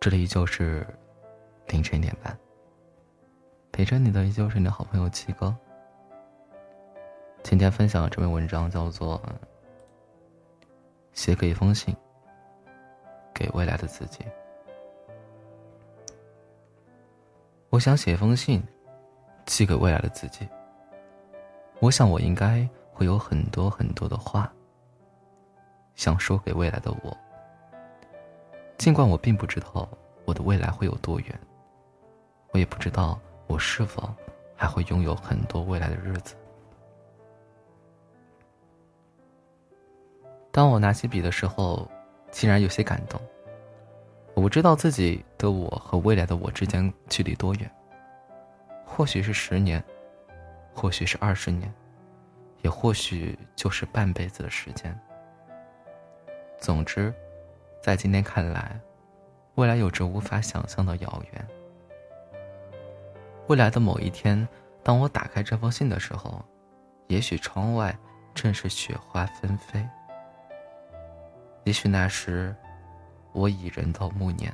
这里依旧是凌晨一点半，陪着你的依旧是你的好朋友七哥。今天分享的这篇文章叫做《写给一封信，给未来的自己》。我想写一封信，寄给未来的自己。我想我应该会有很多很多的话，想说给未来的我。尽管我并不知道我的未来会有多远，我也不知道我是否还会拥有很多未来的日子。当我拿起笔的时候，竟然有些感动。我不知道自己的我和未来的我之间距离多远，或许是十年，或许是二十年，也或许就是半辈子的时间。总之。在今天看来，未来有着无法想象的遥远。未来的某一天，当我打开这封信的时候，也许窗外正是雪花纷飞。也许那时，我已人到暮年。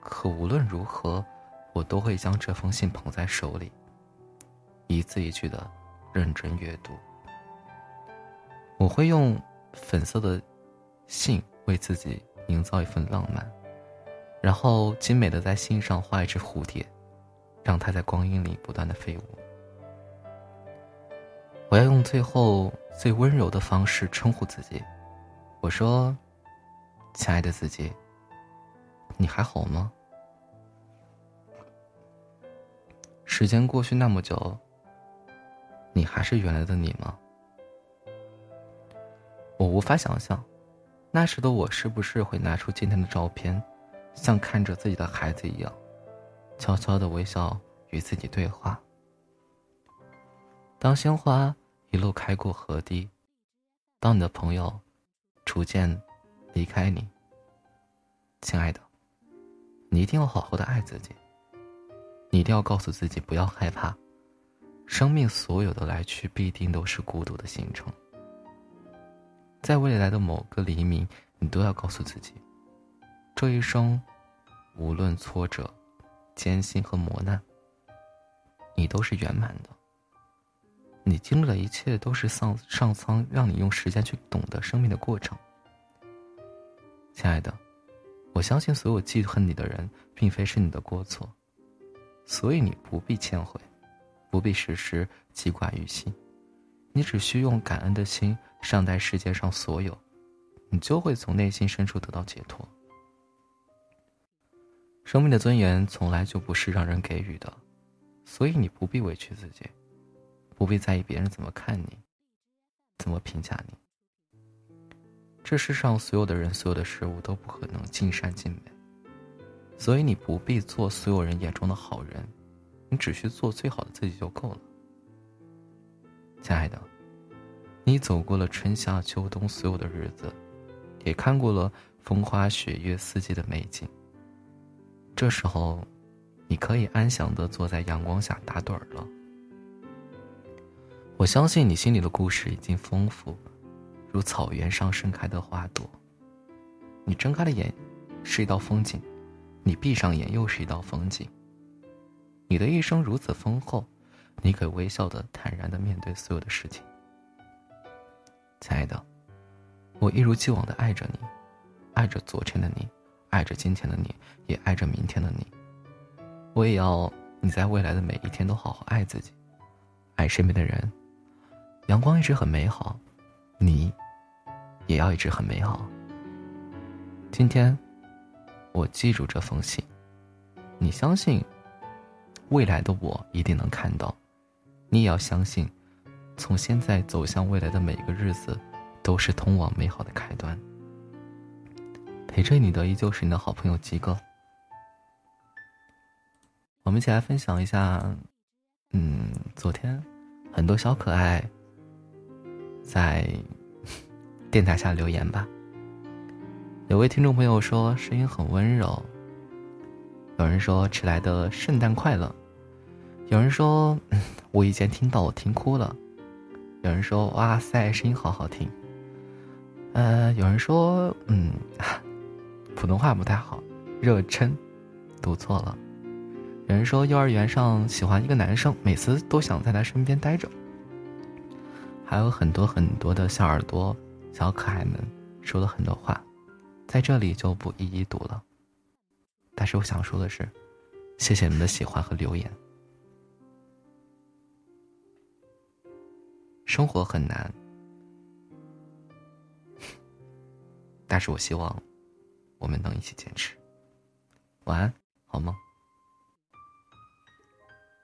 可无论如何，我都会将这封信捧在手里，一字一句的认真阅读。我会用粉色的信。为自己营造一份浪漫，然后精美的在信上画一只蝴蝶，让它在光阴里不断的飞舞。我要用最后最温柔的方式称呼自己，我说：“亲爱的自己，你还好吗？”时间过去那么久，你还是原来的你吗？我无法想象。那时的我是不是会拿出今天的照片，像看着自己的孩子一样，悄悄的微笑与自己对话？当鲜花一路开过河堤，当你的朋友逐渐离开你，亲爱的，你一定要好好的爱自己。你一定要告诉自己不要害怕，生命所有的来去必定都是孤独的行程。在未来的某个黎明，你都要告诉自己，这一生，无论挫折、艰辛和磨难，你都是圆满的。你经历的一切都是上上苍让你用时间去懂得生命的过程。亲爱的，我相信所有记恨你的人，并非是你的过错，所以你不必忏悔，不必时时记挂于心。你只需用感恩的心善待世界上所有，你就会从内心深处得到解脱。生命的尊严从来就不是让人给予的，所以你不必委屈自己，不必在意别人怎么看你，怎么评价你。这世上所有的人、所有的事物都不可能尽善尽美，所以你不必做所有人眼中的好人，你只需做最好的自己就够了。亲爱的，你走过了春夏秋冬所有的日子，也看过了风花雪月四季的美景。这时候，你可以安详的坐在阳光下打盹儿了。我相信你心里的故事已经丰富，如草原上盛开的花朵。你睁开了眼，是一道风景；你闭上眼，又是一道风景。你的一生如此丰厚。你可以微笑的、坦然的面对所有的事情，亲爱的，我一如既往的爱着你，爱着昨天的你，爱着今天的你，也爱着明天的你。我也要你在未来的每一天都好好爱自己，爱身边的人。阳光一直很美好，你也要一直很美好。今天，我记住这封信，你相信，未来的我一定能看到。你也要相信，从现在走向未来的每一个日子，都是通往美好的开端。陪着你的依旧是你的好朋友吉哥。我们一起来分享一下，嗯，昨天很多小可爱在 电台下留言吧。有位听众朋友说声音很温柔，有人说迟来的圣诞快乐。有人说，无意间听到我听哭了。有人说，哇塞，声音好好听。呃，有人说，嗯，普通话不太好。热忱，读错了。有人说幼儿园上喜欢一个男生，每次都想在他身边待着。还有很多很多的小耳朵、小可爱们说了很多话，在这里就不一一读了。但是我想说的是，谢谢你们的喜欢和留言。生活很难，但是我希望我们能一起坚持。晚安，好梦。